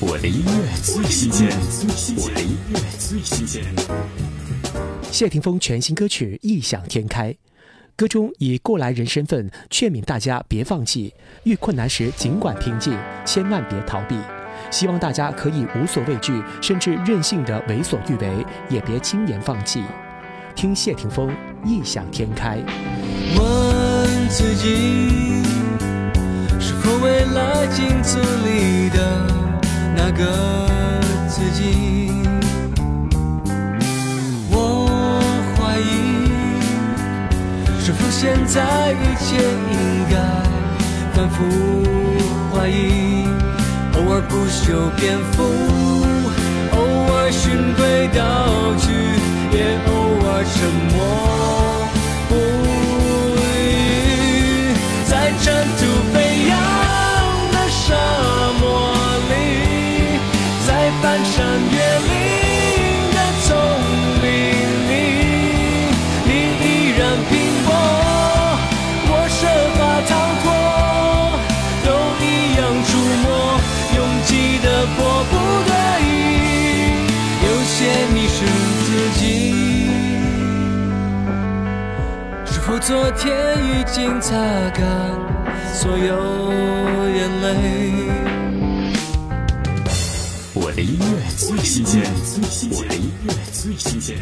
我的音乐最新鲜，我的音乐最新鲜。谢霆锋全新歌曲《异想天开》，歌中以过来人身份劝勉大家别放弃，遇困难时尽管拼劲，千万别逃避。希望大家可以无所畏惧，甚至任性的为所欲为，也别轻言放弃。听谢霆锋《异想天开》。问自己，是否未来镜子里的？现在一切应该反复怀疑？偶尔不修边幅，偶尔循规蹈矩，也偶尔沉默是自己。是否昨天已经擦干所有眼泪。我的音乐最新鲜，我的音乐最新鲜。